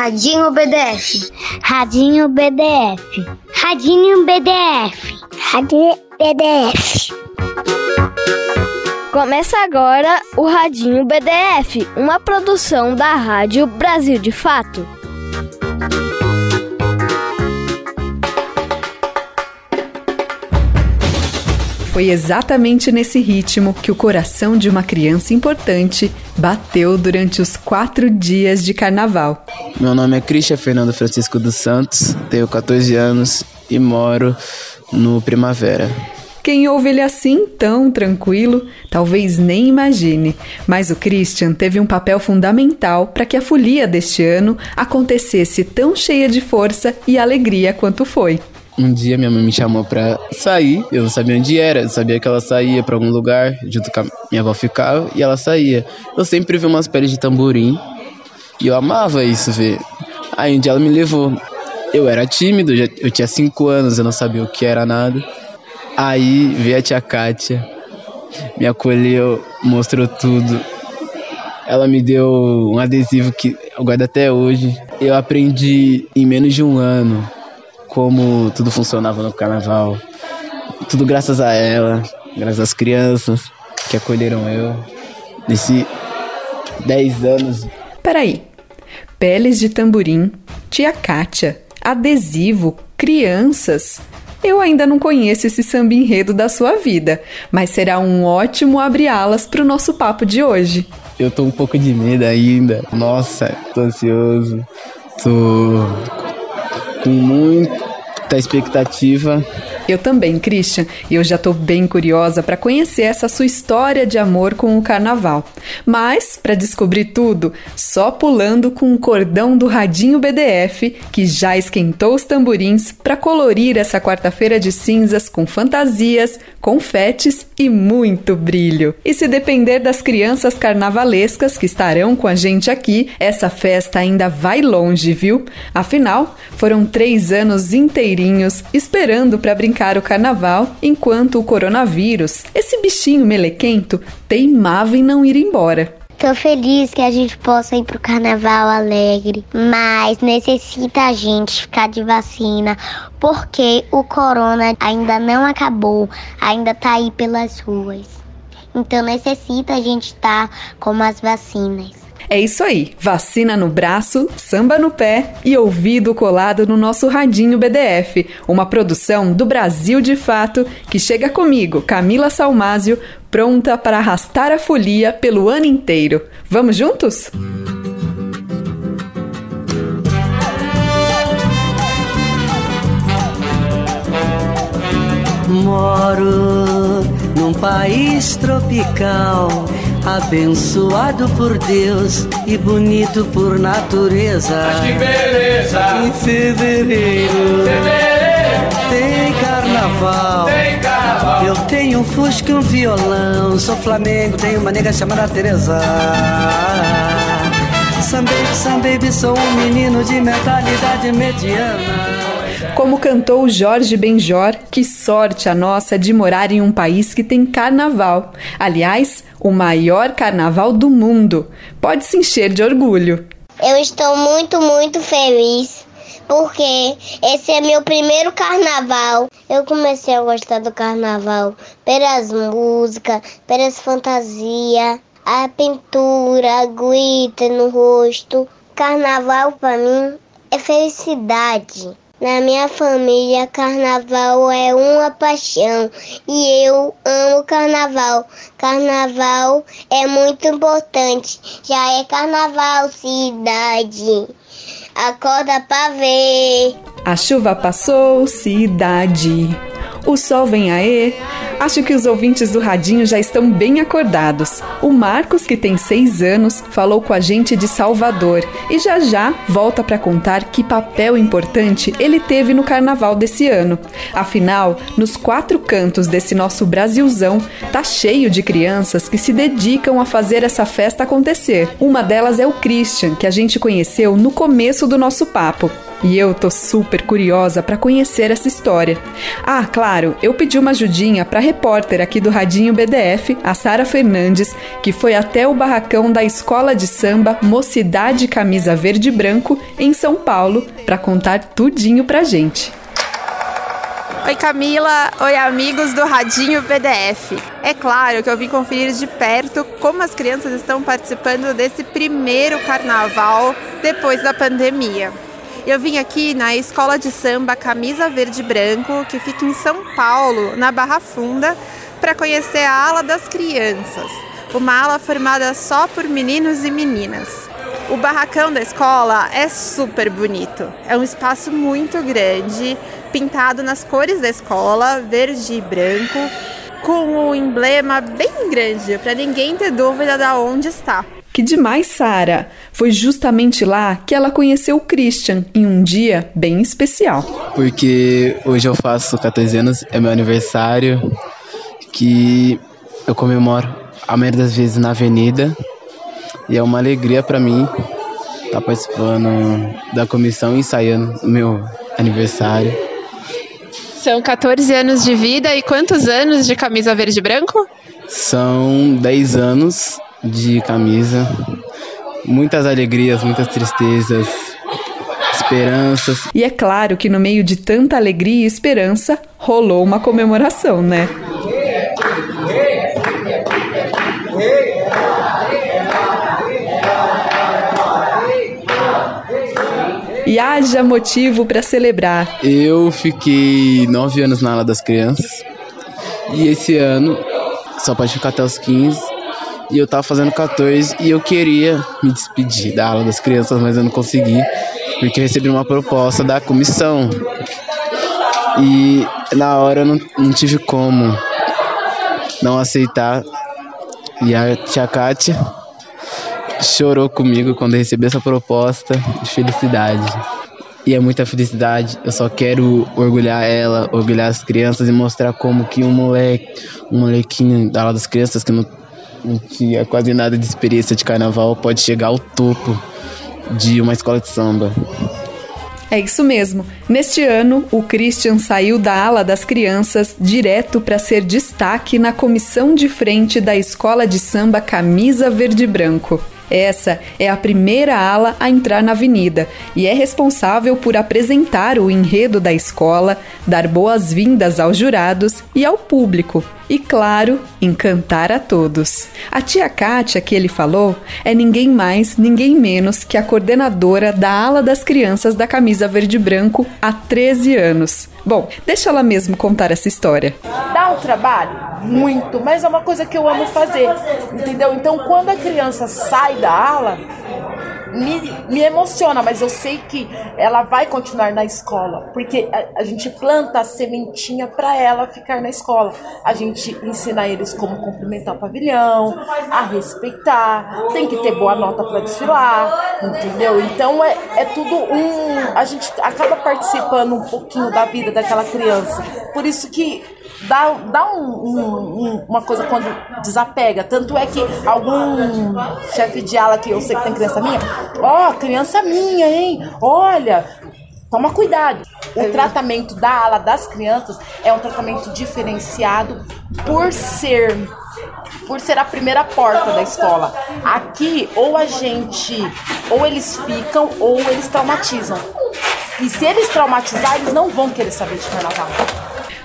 Radinho BDF. Radinho BDF. Radinho BDF. Radinho BDF. Começa agora o Radinho BDF, uma produção da Rádio Brasil de Fato. Foi exatamente nesse ritmo que o coração de uma criança importante bateu durante os quatro dias de carnaval. Meu nome é Cristian Fernando Francisco dos Santos, tenho 14 anos e moro no Primavera. Quem ouve ele assim, tão tranquilo, talvez nem imagine, mas o Christian teve um papel fundamental para que a folia deste ano acontecesse tão cheia de força e alegria quanto foi. Um dia minha mãe me chamou pra sair, eu não sabia onde era, eu sabia que ela saía para algum lugar, junto com a minha avó ficava, e ela saía. Eu sempre vi umas peles de tamborim, e eu amava isso, ver. Aí um dia ela me levou. Eu era tímido, eu tinha 5 anos, eu não sabia o que era nada. Aí veio a tia Kátia, me acolheu, mostrou tudo. Ela me deu um adesivo que eu guardo até hoje. Eu aprendi em menos de um ano como tudo funcionava no carnaval. Tudo graças a ela, graças às crianças que acolheram eu nesses 10 anos. Peraí, peles de tamborim, tia Kátia, adesivo, crianças. Eu ainda não conheço esse samba enredo da sua vida, mas será um ótimo abre-alas para o nosso papo de hoje. Eu tô um pouco de medo ainda. Nossa, tô ansioso. Tô com muita expectativa. Eu também, Christian, e eu já estou bem curiosa para conhecer essa sua história de amor com o carnaval. Mas, para descobrir tudo, só pulando com o cordão do Radinho BDF, que já esquentou os tamborins para colorir essa quarta-feira de cinzas com fantasias, confetes e muito brilho. E se depender das crianças carnavalescas que estarão com a gente aqui, essa festa ainda vai longe, viu? Afinal, foram três anos esperando para brincar o carnaval enquanto o coronavírus, esse bichinho melequento, teimava em não ir embora. Tô feliz que a gente possa ir pro carnaval alegre, mas necessita a gente ficar de vacina, porque o corona ainda não acabou, ainda tá aí pelas ruas. Então necessita a gente estar tá com as vacinas. É isso aí, vacina no braço, samba no pé e ouvido colado no nosso radinho BDF, uma produção do Brasil de Fato que chega comigo, Camila Salmásio, pronta para arrastar a folia pelo ano inteiro. Vamos juntos? Moro num país tropical abençoado por Deus e bonito por natureza. Mas que beleza! Em fevereiro, fevereiro tem carnaval. Tem carnaval. Eu tenho um fusca e um violão. Sou Flamengo, tenho uma nega chamada Teresa. Sam baby, sam baby, sou um menino de mentalidade mediana. Como cantou Jorge Benjor, que sorte a nossa de morar em um país que tem carnaval. Aliás, o maior carnaval do mundo. Pode se encher de orgulho. Eu estou muito, muito feliz porque esse é meu primeiro carnaval. Eu comecei a gostar do carnaval pelas músicas, pelas fantasias, a pintura, a glitter no rosto. Carnaval para mim é felicidade. Na minha família, carnaval é uma paixão e eu amo carnaval. Carnaval é muito importante, já é carnaval cidade. Acorda pra ver. A chuva passou, cidade. O sol vem aê. Acho que os ouvintes do Radinho já estão bem acordados. O Marcos, que tem seis anos, falou com a gente de Salvador e já já volta para contar que papel importante ele teve no carnaval desse ano. Afinal, nos quatro cantos desse nosso Brasilzão, tá cheio de crianças que se dedicam a fazer essa festa acontecer. Uma delas é o Christian, que a gente conheceu no começo do nosso papo. E eu tô super curiosa para conhecer essa história. Ah, claro, eu pedi uma ajudinha para repórter aqui do Radinho BDF, a Sara Fernandes, que foi até o barracão da Escola de Samba Mocidade Camisa Verde e Branco em São Paulo para contar tudinho pra gente. Oi Camila, oi amigos do Radinho PDF. É claro que eu vim conferir de perto como as crianças estão participando desse primeiro carnaval depois da pandemia. Eu vim aqui na Escola de Samba Camisa Verde Branco, que fica em São Paulo, na Barra Funda, para conhecer a ala das crianças, uma ala formada só por meninos e meninas. O barracão da escola é super bonito. É um espaço muito grande, pintado nas cores da escola, verde e branco, com um emblema bem grande, para ninguém ter dúvida de onde está. Que demais, Sara! Foi justamente lá que ela conheceu o Christian em um dia bem especial. Porque hoje eu faço 14 anos, é meu aniversário, que eu comemoro a maioria das vezes na avenida e é uma alegria para mim estar tá participando da comissão ensaiando meu aniversário. São 14 anos de vida e quantos anos de camisa verde e branco? São 10 anos de camisa. Muitas alegrias, muitas tristezas, esperanças. E é claro que no meio de tanta alegria e esperança, rolou uma comemoração, né? e haja motivo para celebrar. Eu fiquei nove anos na ala das crianças e esse ano só pode ficar até os 15 e eu tava fazendo 14 e eu queria me despedir da ala das crianças, mas eu não consegui porque eu recebi uma proposta da comissão e na hora eu não, não tive como não aceitar e a tia Kátia chorou comigo quando recebi essa proposta de felicidade. E é muita felicidade. Eu só quero orgulhar ela, orgulhar as crianças e mostrar como que um moleque, um molequinho da aula das crianças que não, não tinha quase nada de experiência de carnaval pode chegar ao topo de uma escola de samba. É isso mesmo. Neste ano, o Christian saiu da ala das crianças direto para ser destaque na comissão de frente da escola de samba Camisa Verde Branco. Essa é a primeira ala a entrar na avenida e é responsável por apresentar o enredo da escola, dar boas-vindas aos jurados e ao público e, claro, encantar a todos. A tia Kátia, que ele falou, é ninguém mais, ninguém menos que a coordenadora da ala das crianças da camisa verde branco há 13 anos. Bom, deixa ela mesmo contar essa história. Dá um trabalho? Muito, mas é uma coisa que eu amo fazer, entendeu? Então, quando a criança sai da ala, me, me emociona, mas eu sei que ela vai continuar na escola, porque a, a gente planta a sementinha para ela ficar na escola. A gente ensina eles como cumprimentar o pavilhão, a respeitar, tem que ter boa nota para desfilar, entendeu? Então é, é tudo um. A gente acaba participando um pouquinho da vida daquela criança. Por isso que dá, dá um, um, uma coisa quando desapega. Tanto é que algum chefe de ala que eu sei que tem criança minha, ó, oh, criança minha, hein? Olha, toma cuidado. O tratamento da ala das crianças é um tratamento diferenciado por ser por ser a primeira porta da escola. Aqui ou a gente ou eles ficam ou eles traumatizam. E se eles traumatizar, eles não vão querer saber de carnaval.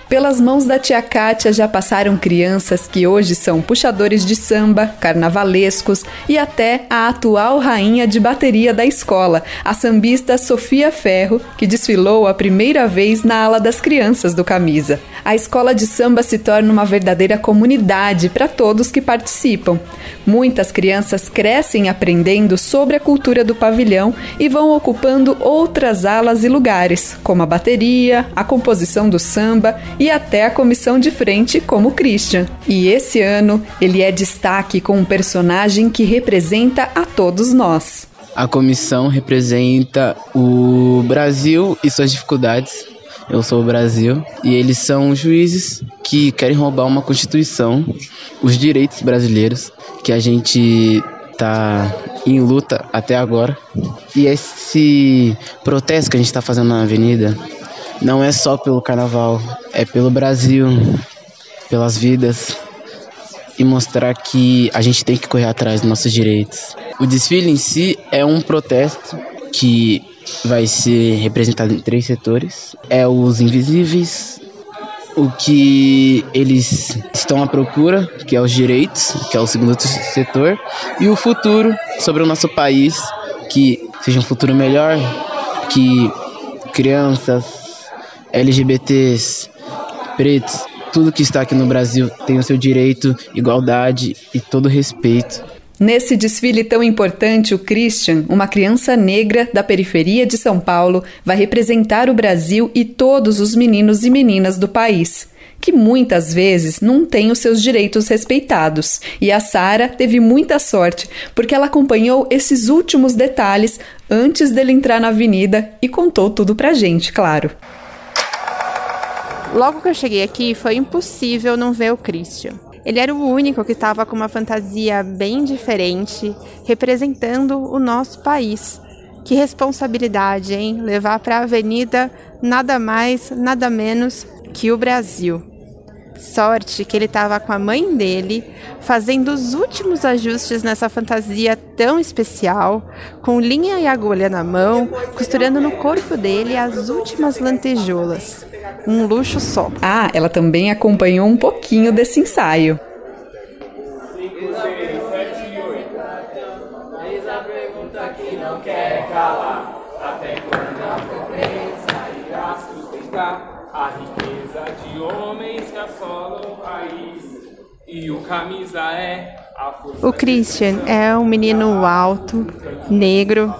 Pelas mãos da tia Kátia já passaram crianças que hoje são puxadores de samba, carnavalescos e até a atual rainha de bateria da escola, a sambista Sofia Ferro, que desfilou a primeira vez na ala das crianças do Camisa. A escola de samba se torna uma verdadeira comunidade para todos que participam. Muitas crianças crescem aprendendo sobre a cultura do pavilhão e vão ocupando outras alas e lugares, como a bateria, a composição do samba e até a comissão de frente como Christian. E esse ano ele é destaque com um personagem que representa a todos nós. A comissão representa o Brasil e suas dificuldades. Eu sou o Brasil e eles são juízes que querem roubar uma constituição, os direitos brasileiros que a gente tá em luta até agora. E esse protesto que a gente está fazendo na avenida não é só pelo carnaval, é pelo Brasil, pelas vidas e mostrar que a gente tem que correr atrás dos nossos direitos. O desfile em si é um protesto que vai ser representado em três setores: é os invisíveis, o que eles estão à procura, que é os direitos, que é o segundo setor, e o futuro sobre o nosso país, que seja um futuro melhor, que crianças, LGBTs, pretos, tudo que está aqui no Brasil tem o seu direito, igualdade e todo respeito. Nesse desfile tão importante, o Christian, uma criança negra da periferia de São Paulo, vai representar o Brasil e todos os meninos e meninas do país, que muitas vezes não têm os seus direitos respeitados. E a Sara teve muita sorte, porque ela acompanhou esses últimos detalhes antes dele entrar na avenida e contou tudo pra gente, claro. Logo que eu cheguei aqui, foi impossível não ver o Christian. Ele era o único que estava com uma fantasia bem diferente, representando o nosso país. Que responsabilidade, hein? Levar para a avenida nada mais, nada menos que o Brasil. Sorte que ele estava com a mãe dele, fazendo os últimos ajustes nessa fantasia tão especial, com linha e agulha na mão, costurando no corpo dele as últimas lantejoulas. Um luxo só. Ah, ela também acompanhou um pouquinho desse ensaio. O camisa é o Christian é um menino alto, negro,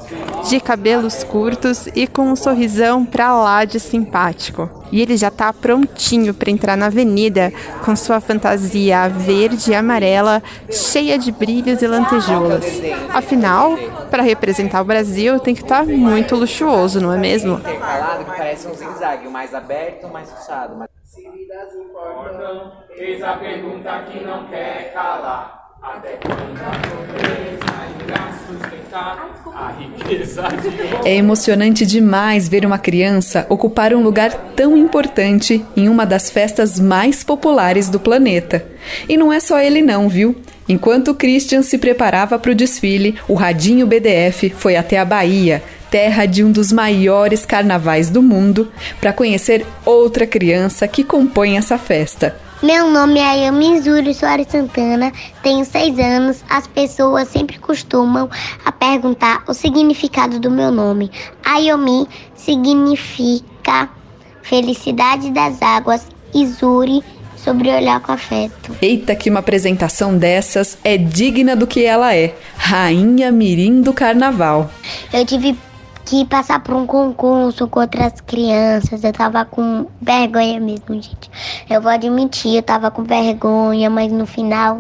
de cabelos curtos e com um sorrisão pra lá de simpático. E ele já tá prontinho para entrar na avenida com sua fantasia verde e amarela, cheia de brilhos e lantejoulas. Afinal, para representar o Brasil, tem que estar tá muito luxuoso, não é mesmo? parece um zigue-zague, mais aberto, mais fechado. Vidas importam, eis a pergunta que não quer calar. É emocionante demais ver uma criança ocupar um lugar tão importante em uma das festas mais populares do planeta. E não é só ele não, viu? Enquanto Christian se preparava para o desfile, o Radinho BDF foi até a Bahia, terra de um dos maiores carnavais do mundo, para conhecer outra criança que compõe essa festa. Meu nome é Ayami Zuri Soares Santana, tenho seis anos. As pessoas sempre costumam a perguntar o significado do meu nome. Ayami significa felicidade das águas e Zuri sobre olhar com afeto. Eita, que uma apresentação dessas é digna do que ela é, Rainha Mirim do Carnaval. Eu tive que passar por um concurso com outras crianças. Eu tava com vergonha mesmo, gente. Eu vou admitir, eu tava com vergonha, mas no final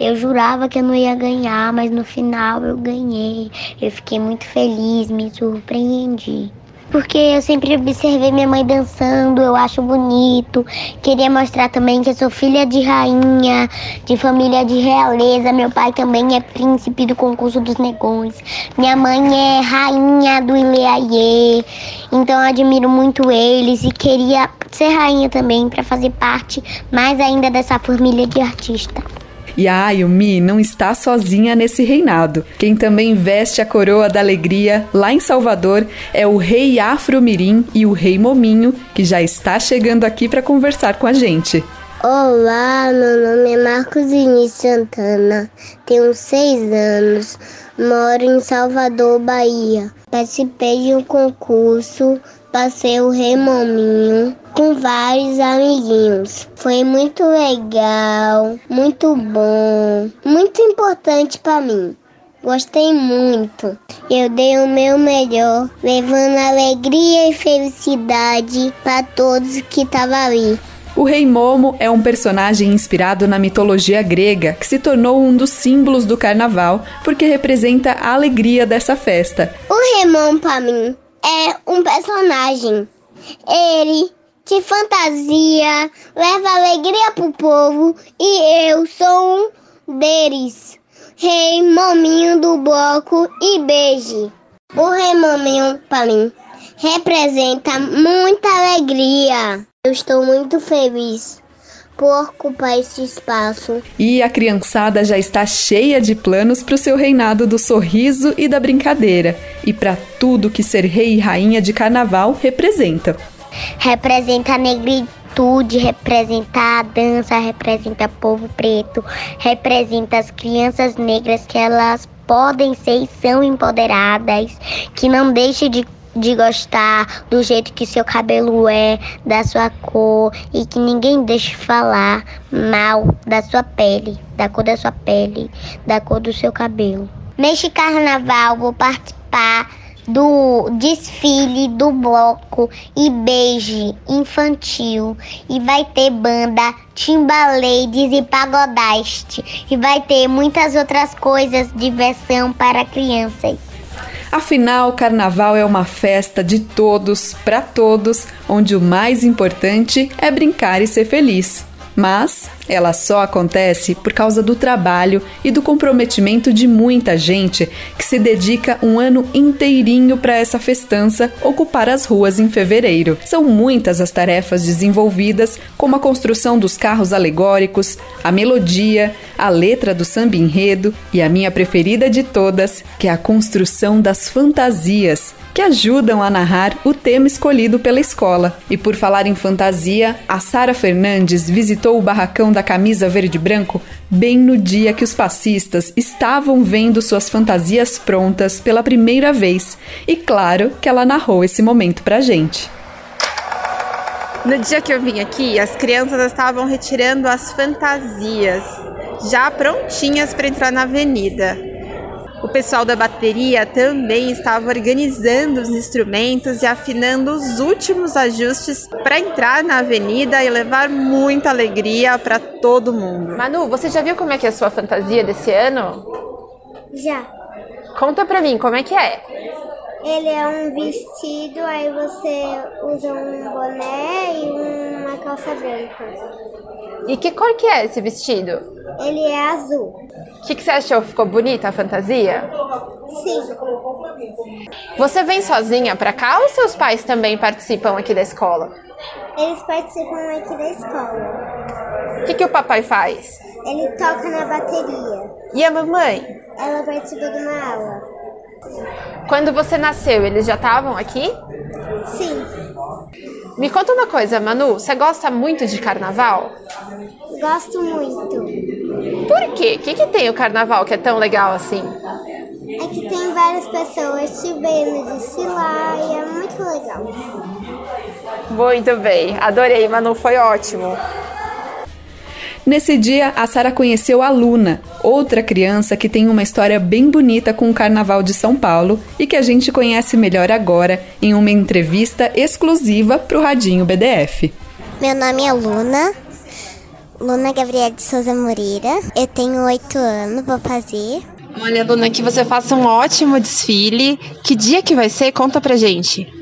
eu jurava que eu não ia ganhar, mas no final eu ganhei. Eu fiquei muito feliz, me surpreendi porque eu sempre observei minha mãe dançando, eu acho bonito. Queria mostrar também que eu sou filha de rainha, de família de realeza. Meu pai também é príncipe do concurso dos negões. Minha mãe é rainha do Ileaie. Então eu admiro muito eles e queria ser rainha também para fazer parte mais ainda dessa família de artistas. E a Ayumi não está sozinha nesse reinado. Quem também veste a coroa da alegria lá em Salvador é o rei Afro Mirim e o rei Mominho, que já está chegando aqui para conversar com a gente. Olá, meu nome é Marcos Vinícius Santana, tenho seis anos, moro em Salvador, Bahia. Participei de um concurso passei o Remominho com vários amiguinhos. Foi muito legal, muito bom, muito importante para mim. Gostei muito. Eu dei o meu melhor, levando alegria e felicidade para todos que estavam ali. O Rei Momo é um personagem inspirado na mitologia grega que se tornou um dos símbolos do carnaval porque representa a alegria dessa festa. O Rei Momo, para mim, é um personagem. Ele de fantasia, leva alegria pro povo e eu sou um deles. Rei Mominho do Bloco e Beije. O Rei Mominho, para mim, representa muita alegria. Eu estou muito feliz por ocupar esse espaço. E a criançada já está cheia de planos para o seu reinado do sorriso e da brincadeira e para tudo que ser rei e rainha de carnaval representa. Representa a negritude, representa a dança, representa o povo preto, representa as crianças negras que elas podem ser e são empoderadas, que não deixem de de gostar do jeito que seu cabelo é, da sua cor e que ninguém deixe falar mal da sua pele, da cor da sua pele, da cor do seu cabelo. Neste carnaval vou participar do desfile do bloco e beije infantil e vai ter banda Timbalades e Pagodaste e vai ter muitas outras coisas diversão para crianças. Afinal, o carnaval é uma festa de todos, para todos, onde o mais importante é brincar e ser feliz. Mas ela só acontece por causa do trabalho e do comprometimento de muita gente que se dedica um ano inteirinho para essa festança ocupar as ruas em fevereiro. São muitas as tarefas desenvolvidas, como a construção dos carros alegóricos, a melodia, a letra do samba enredo e a minha preferida de todas, que é a construção das fantasias que ajudam a narrar o tema escolhido pela escola. E por falar em fantasia, a Sara Fernandes visitou o barracão da camisa verde e branco bem no dia que os passistas estavam vendo suas fantasias prontas pela primeira vez. E claro que ela narrou esse momento pra gente. No dia que eu vim aqui, as crianças estavam retirando as fantasias, já prontinhas para entrar na avenida. O pessoal da bateria também estava organizando os instrumentos e afinando os últimos ajustes para entrar na avenida e levar muita alegria para todo mundo. Manu, você já viu como é que é a sua fantasia desse ano? Já. Conta pra mim, como é que é? Ele é um vestido, aí você usa um boné e uma calça branca. E que cor que é esse vestido? Ele é azul. O que, que você achou? Ficou bonita a fantasia? Sim. Você vem sozinha pra cá ou seus pais também participam aqui da escola? Eles participam aqui da escola. O que, que o papai faz? Ele toca na bateria. E a mamãe? Ela participa de uma aula. Quando você nasceu, eles já estavam aqui? Sim. Me conta uma coisa, Manu, você gosta muito de carnaval? Gosto muito. Por quê? O que, que tem o carnaval que é tão legal assim? É que tem várias pessoas te vendo desfilar e é muito legal. Muito bem, adorei, Manu, foi ótimo. Nesse dia, a Sara conheceu a Luna, outra criança que tem uma história bem bonita com o Carnaval de São Paulo e que a gente conhece melhor agora em uma entrevista exclusiva para o Radinho BDF. Meu nome é Luna, Luna Gabriela de Souza Moreira. Eu tenho oito anos, vou fazer. Olha, Luna, que você faça um ótimo desfile. Que dia que vai ser? Conta pra gente.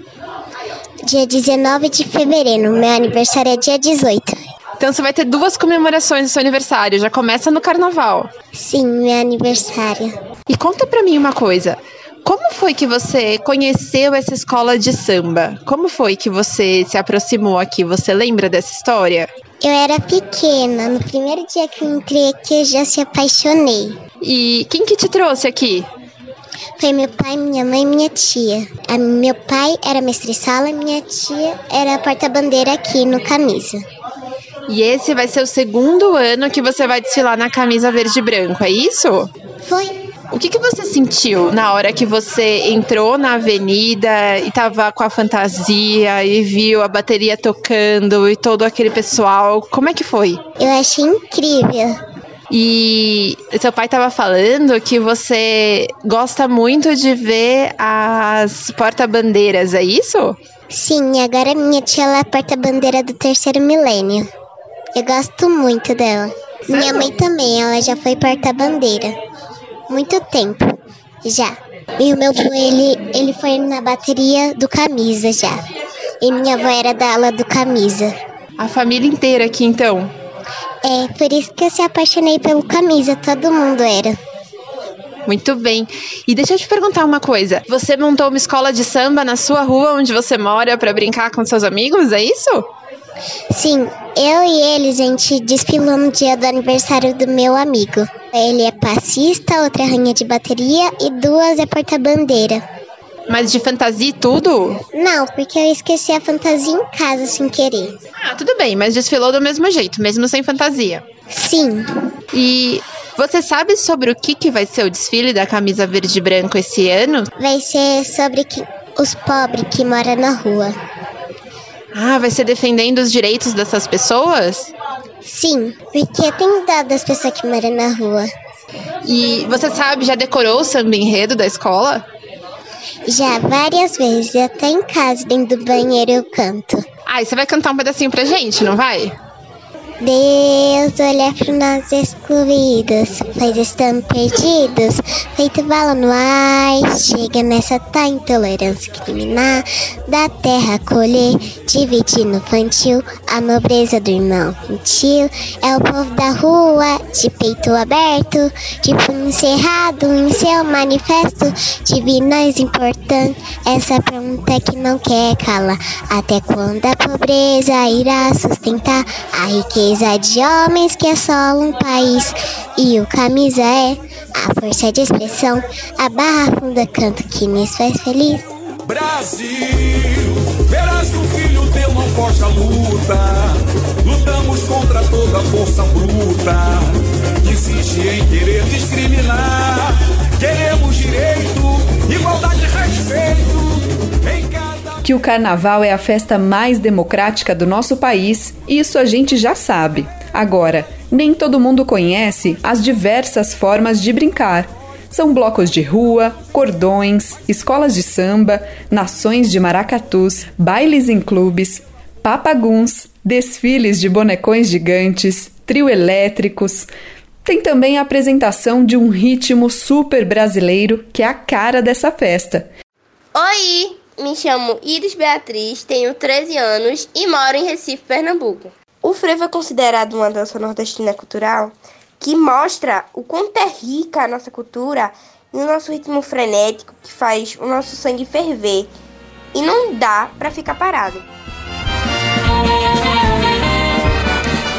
Dia 19 de fevereiro, meu aniversário é dia 18. Então você vai ter duas comemorações do seu aniversário. Já começa no carnaval. Sim, meu aniversário. E conta pra mim uma coisa. Como foi que você conheceu essa escola de samba? Como foi que você se aproximou aqui? Você lembra dessa história? Eu era pequena. No primeiro dia que eu entrei aqui, eu já se apaixonei. E quem que te trouxe aqui? Foi meu pai, minha mãe e minha tia. A, meu pai era mestre-sala, minha tia era porta-bandeira aqui no camisa. E esse vai ser o segundo ano que você vai desfilar na camisa verde e branco, é isso? Foi. O que, que você sentiu na hora que você entrou na avenida e tava com a fantasia e viu a bateria tocando e todo aquele pessoal? Como é que foi? Eu achei incrível. E seu pai estava falando que você gosta muito de ver as porta-bandeiras, é isso? Sim, agora minha tia ela é porta-bandeira do terceiro milênio. Eu gosto muito dela. Sério? Minha mãe também, ela já foi porta-bandeira. Muito tempo, já. E o meu avô, ele, ele foi na bateria do Camisa já. E minha avó era da ala do Camisa. A família inteira aqui, então? É, por isso que eu se apaixonei pelo Camisa, todo mundo era. Muito bem. E deixa eu te perguntar uma coisa. Você montou uma escola de samba na sua rua onde você mora para brincar com seus amigos, é isso? Sim, eu e ele, gente desfilou no dia do aniversário do meu amigo. Ele é passista, outra é rainha de bateria e duas é porta-bandeira. Mas de fantasia e tudo? Não, porque eu esqueci a fantasia em casa sem querer. Ah, tudo bem, mas desfilou do mesmo jeito, mesmo sem fantasia. Sim. E você sabe sobre o que, que vai ser o desfile da camisa verde e branco esse ano? Vai ser sobre que, os pobres que moram na rua. Ah, vai ser defendendo os direitos dessas pessoas? Sim, porque tem dó das pessoas que moram na rua. E você sabe, já decorou o samba enredo da escola? Já várias vezes, até em casa, dentro do banheiro eu canto. Ah, e você vai cantar um pedacinho pra gente, não vai? Deus olha para nós excluídos, pois estamos perdidos, feito bala no ar. Chega nessa tá intolerância criminal, da terra colher, dividir no infantil, a nobreza do irmão gentil. É o povo da rua, de peito aberto, de punho cerrado em seu manifesto, divinais importante. Essa pergunta é que não quer calar, até quando a pobreza irá sustentar a riqueza? de homens que assolam um país. E o camisa é a força de expressão, a barra funda canto que nos faz feliz. Brasil, verás o filho teu não foge a luta. Lutamos contra toda força bruta que insiste em querer discriminar. Queremos direito, igualdade e respeito em cada que o carnaval é a festa mais democrática do nosso país, isso a gente já sabe. Agora, nem todo mundo conhece as diversas formas de brincar. São blocos de rua, cordões, escolas de samba, nações de maracatus, bailes em clubes, papaguns, desfiles de bonecões gigantes, trio elétricos. Tem também a apresentação de um ritmo super brasileiro que é a cara dessa festa. Oi! Me chamo Iris Beatriz, tenho 13 anos e moro em Recife, Pernambuco. O frevo é considerado uma dança nordestina cultural que mostra o quanto é rica a nossa cultura e o nosso ritmo frenético que faz o nosso sangue ferver e não dá para ficar parado.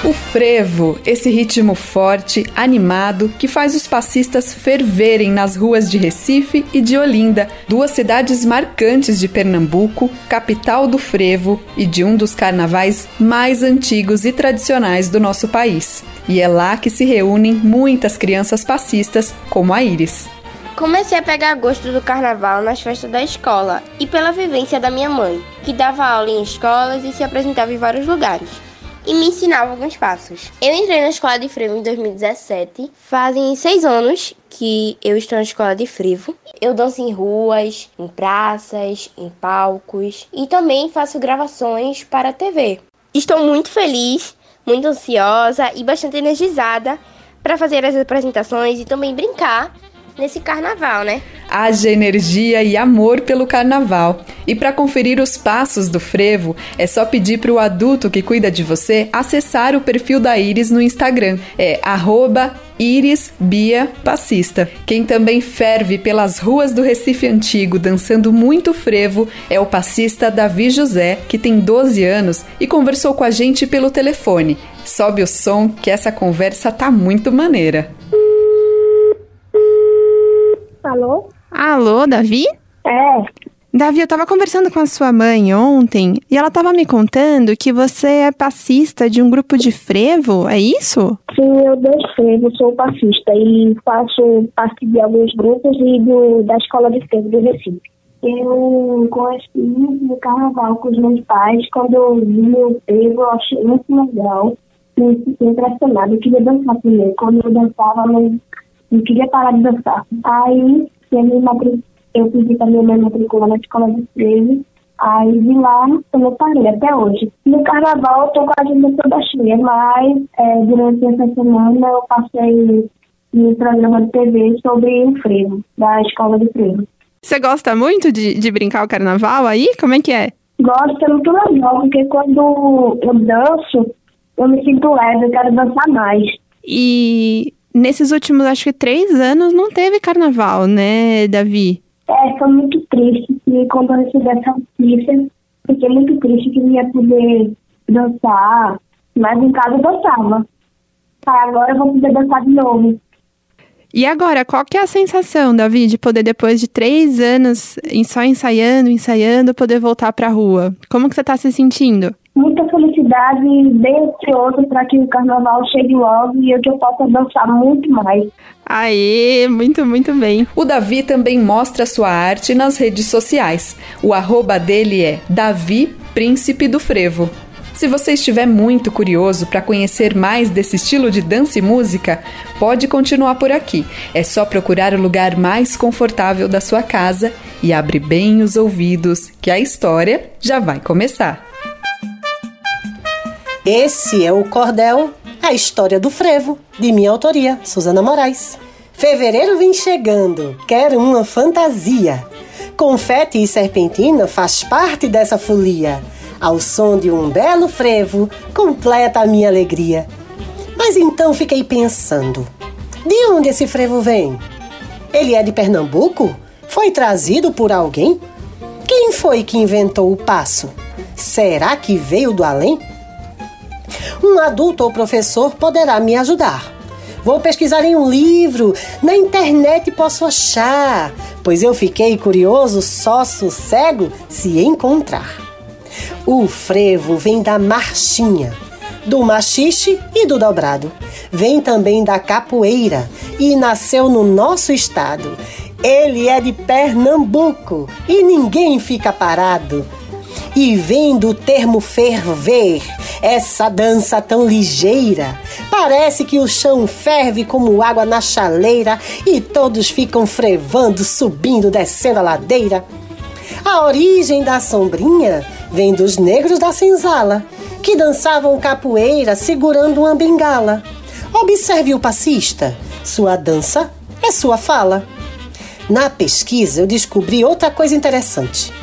O frevo, esse ritmo forte, animado, que faz os passistas ferverem nas ruas de Recife e de Olinda, duas cidades marcantes de Pernambuco, capital do frevo e de um dos carnavais mais antigos e tradicionais do nosso país. E é lá que se reúnem muitas crianças passistas, como a Iris. Comecei a pegar gosto do carnaval nas festas da escola e pela vivência da minha mãe, que dava aula em escolas e se apresentava em vários lugares e me ensinava alguns passos. Eu entrei na escola de frevo em 2017. Fazem seis anos que eu estou na escola de frevo. Eu danço em ruas, em praças, em palcos e também faço gravações para a TV. Estou muito feliz, muito ansiosa e bastante energizada para fazer as apresentações e também brincar nesse carnaval, né? Haja energia e amor pelo carnaval. E para conferir os passos do frevo, é só pedir para o adulto que cuida de você acessar o perfil da Iris no Instagram. É arroba Iris Bia Passista. Quem também ferve pelas ruas do Recife Antigo dançando muito frevo é o passista Davi José, que tem 12 anos e conversou com a gente pelo telefone. Sobe o som que essa conversa tá muito maneira. Alô? Alô, Davi? É. Davi, eu tava conversando com a sua mãe ontem e ela tava me contando que você é passista de um grupo de frevo, é isso? Sim, eu dou frevo, sou passista e faço parte de alguns grupos e do, da escola de frevo do Recife. Eu muito do carnaval com os meus pais. Quando eu vi o frevo, eu achei muito legal. Senti impressionada. Eu queria dançar primeiro. Quando eu dançava, não, não queria parar de dançar. Aí, eu me eu pedi para minha mãe matricular na escola de frevo. Aí de lá eu não parei até hoje. No carnaval eu tô com a agenda toda cheia, mas é, durante essa semana eu passei no programa de TV sobre o frevo, da escola de frevo. Você gosta muito de, de brincar o carnaval aí? Como é que é? Gosto, é muito legal, porque quando eu danço, eu me sinto leve, eu quero dançar mais. E nesses últimos, acho que três anos, não teve carnaval, né, Davi? É, foi muito triste. E quando eu recebi essa notícia, fiquei muito triste que não ia poder dançar. Mas em casa eu dançava. Aí agora eu vou poder dançar de novo. E agora, qual que é a sensação, Davi, de poder, depois de três anos só ensaiando, ensaiando, poder voltar pra rua? Como que você tá se sentindo? Muita felicidade e bem ansioso para que o carnaval chegue logo e eu que eu possa dançar muito mais. Aê, muito, muito bem. O Davi também mostra sua arte nas redes sociais. O arroba dele é Davi Príncipe do Frevo. Se você estiver muito curioso para conhecer mais desse estilo de dança e música, pode continuar por aqui. É só procurar o lugar mais confortável da sua casa e abre bem os ouvidos, que a história já vai começar. Esse é o Cordel, a história do frevo, de minha autoria, Suzana Moraes. Fevereiro vem chegando, quero uma fantasia. Confete e serpentina faz parte dessa folia ao som de um belo frevo, completa a minha alegria. Mas então fiquei pensando: de onde esse frevo vem? Ele é de Pernambuco? Foi trazido por alguém? Quem foi que inventou o passo? Será que veio do além? Um adulto ou professor poderá me ajudar. Vou pesquisar em um livro, na internet posso achar, pois eu fiquei curioso, só sossego se encontrar. O frevo vem da marchinha, do machixe e do dobrado. Vem também da capoeira e nasceu no nosso estado. Ele é de Pernambuco e ninguém fica parado. E vem do termo ferver, essa dança tão ligeira. Parece que o chão ferve como água na chaleira e todos ficam frevando, subindo, descendo a ladeira. A origem da sombrinha vem dos negros da senzala, que dançavam capoeira segurando uma bengala. Observe o passista, sua dança é sua fala. Na pesquisa eu descobri outra coisa interessante.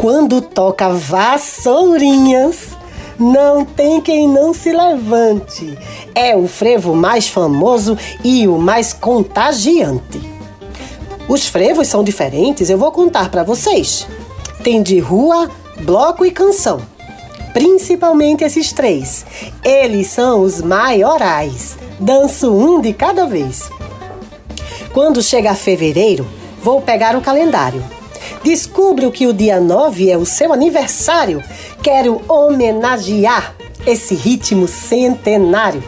Quando toca vassourinhas, não tem quem não se levante. É o frevo mais famoso e o mais contagiante. Os frevos são diferentes, eu vou contar para vocês. Tem de rua, bloco e canção. Principalmente esses três. Eles são os maiorais. Danço um de cada vez. Quando chega fevereiro, vou pegar o calendário. Descubro que o dia 9 é o seu aniversário. Quero homenagear esse ritmo centenário.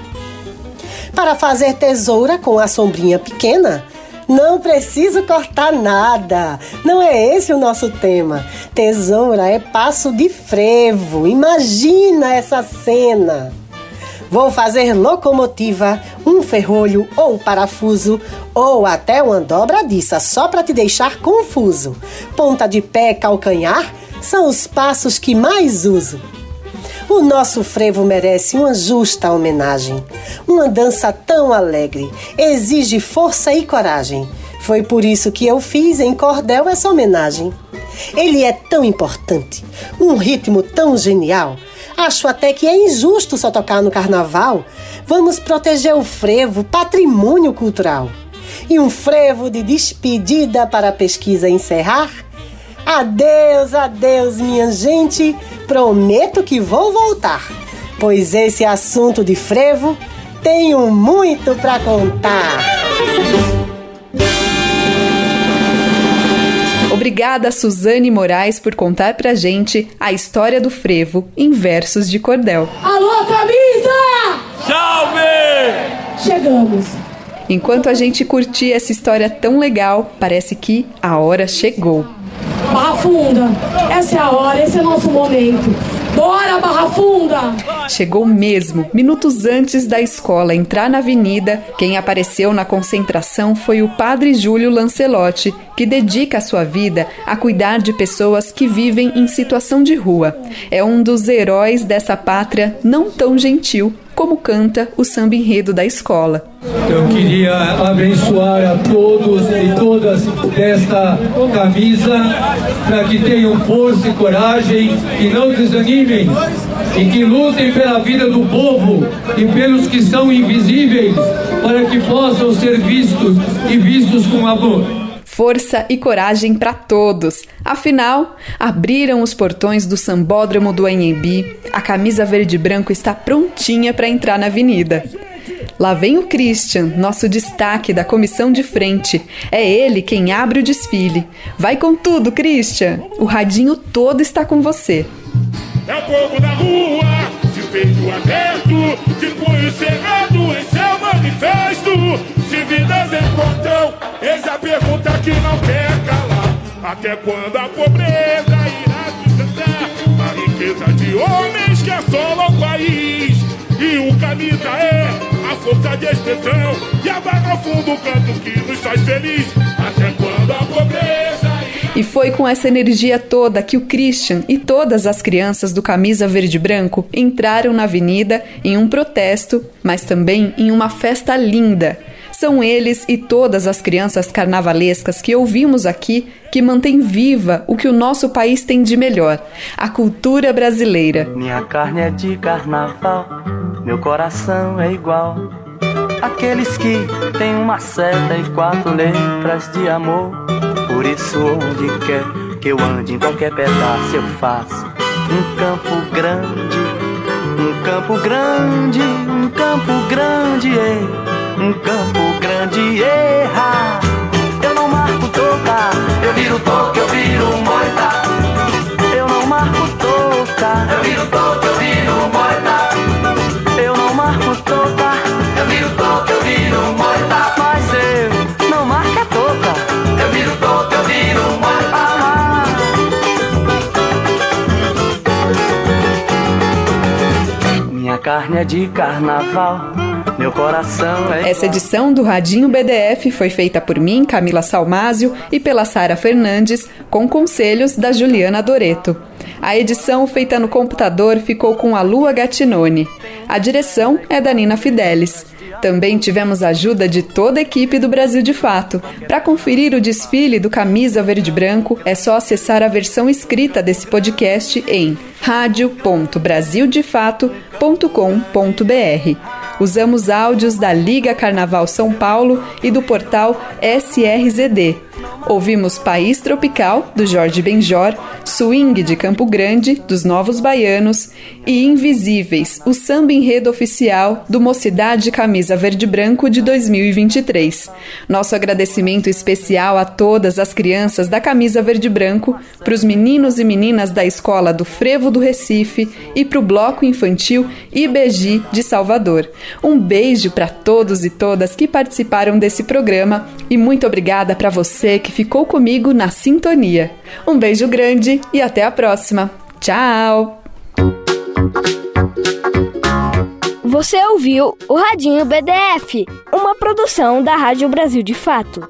Para fazer tesoura com a sombrinha pequena, não preciso cortar nada. Não é esse o nosso tema. Tesoura é passo de frevo. Imagina essa cena. Vou fazer locomotiva, um ferrolho ou parafuso, ou até uma dobradiça, só para te deixar confuso. Ponta de pé, calcanhar são os passos que mais uso. O nosso frevo merece uma justa homenagem. Uma dança tão alegre exige força e coragem. Foi por isso que eu fiz em cordel essa homenagem. Ele é tão importante, um ritmo tão genial. Acho até que é injusto só tocar no carnaval. Vamos proteger o frevo, patrimônio cultural. E um frevo de despedida para a pesquisa encerrar? Adeus, adeus, minha gente. Prometo que vou voltar, pois esse assunto de frevo tenho muito para contar. Obrigada, Suzane Moraes, por contar pra gente a história do frevo em versos de cordel. Alô, camisa! Salve! Chegamos. Enquanto a gente curtia essa história tão legal, parece que a hora chegou. Barra Funda, essa é a hora, esse é o nosso momento. Bora, Barra Funda! Chegou mesmo. Minutos antes da escola entrar na avenida, quem apareceu na concentração foi o padre Júlio Lancelotti, que dedica a sua vida a cuidar de pessoas que vivem em situação de rua. É um dos heróis dessa pátria não tão gentil como canta o samba enredo da escola. Eu queria abençoar a todos e todas desta camisa para que tenham força e coragem e não desanimem e que lutem pela vida do povo e pelos que são invisíveis para que possam ser vistos e vistos com amor. Força e coragem para todos. Afinal, abriram os portões do Sambódromo do Anhembi. A camisa verde e branco está prontinha para entrar na avenida. Lá vem o Christian, nosso destaque da comissão de frente. É ele quem abre o desfile. Vai com tudo, Christian. O radinho todo está com você. É o povo da rua, de peito aberto, de punho cerrado em seu manifesto. Se vidas encontram, eis a pergunta que não quer calar. Até quando a pobreza irá a riqueza de homens que o país? E o camisa é a força de expressão e a vaga fundo o canto que nos faz feliz. Até quando a pobreza e foi com essa energia toda que o Christian e todas as crianças do Camisa Verde Branco entraram na avenida em um protesto, mas também em uma festa linda. São eles e todas as crianças carnavalescas que ouvimos aqui que mantêm viva o que o nosso país tem de melhor, a cultura brasileira. Minha carne é de carnaval, meu coração é igual. Aqueles que têm uma seta e quatro letras de amor por isso, onde quer que eu ande, em qualquer pedaço eu faço um campo grande, um campo grande, um campo grande, um campo grande, erra. Eu não marco toca, eu viro toca, eu viro moita. Eu não marco toca, eu viro toca, eu viro moita. Eu não marco toca, eu viro toca, eu viro moita. Mas eu não marco é toca. Eu viro toca, eu viro uma Minha carne é de carnaval. Meu coração é. Essa edição do Radinho BDF foi feita por mim, Camila Salmásio, e pela Sara Fernandes, com conselhos da Juliana Doreto. A edição feita no computador ficou com a Lua Gattinone. A direção é da Nina Fidelis. Também tivemos a ajuda de toda a equipe do Brasil de Fato. Para conferir o desfile do Camisa Verde Branco, é só acessar a versão escrita desse podcast em radio.brasildefato.com.br. Usamos áudios da Liga Carnaval São Paulo e do portal SRZD. Ouvimos País Tropical, do Jorge Benjor, Swing de Campo Grande, dos Novos Baianos e Invisíveis, o samba enredo oficial do Mocidade Camisa Verde Branco de 2023. Nosso agradecimento especial a todas as crianças da Camisa Verde Branco, para os meninos e meninas da Escola do Frevo do Recife e para o Bloco Infantil IBG de Salvador. Um beijo para todos e todas que participaram desse programa e muito obrigada para você que ficou comigo na sintonia. Um beijo grande e até a próxima. Tchau! Você ouviu o Radinho BDF, uma produção da Rádio Brasil de Fato.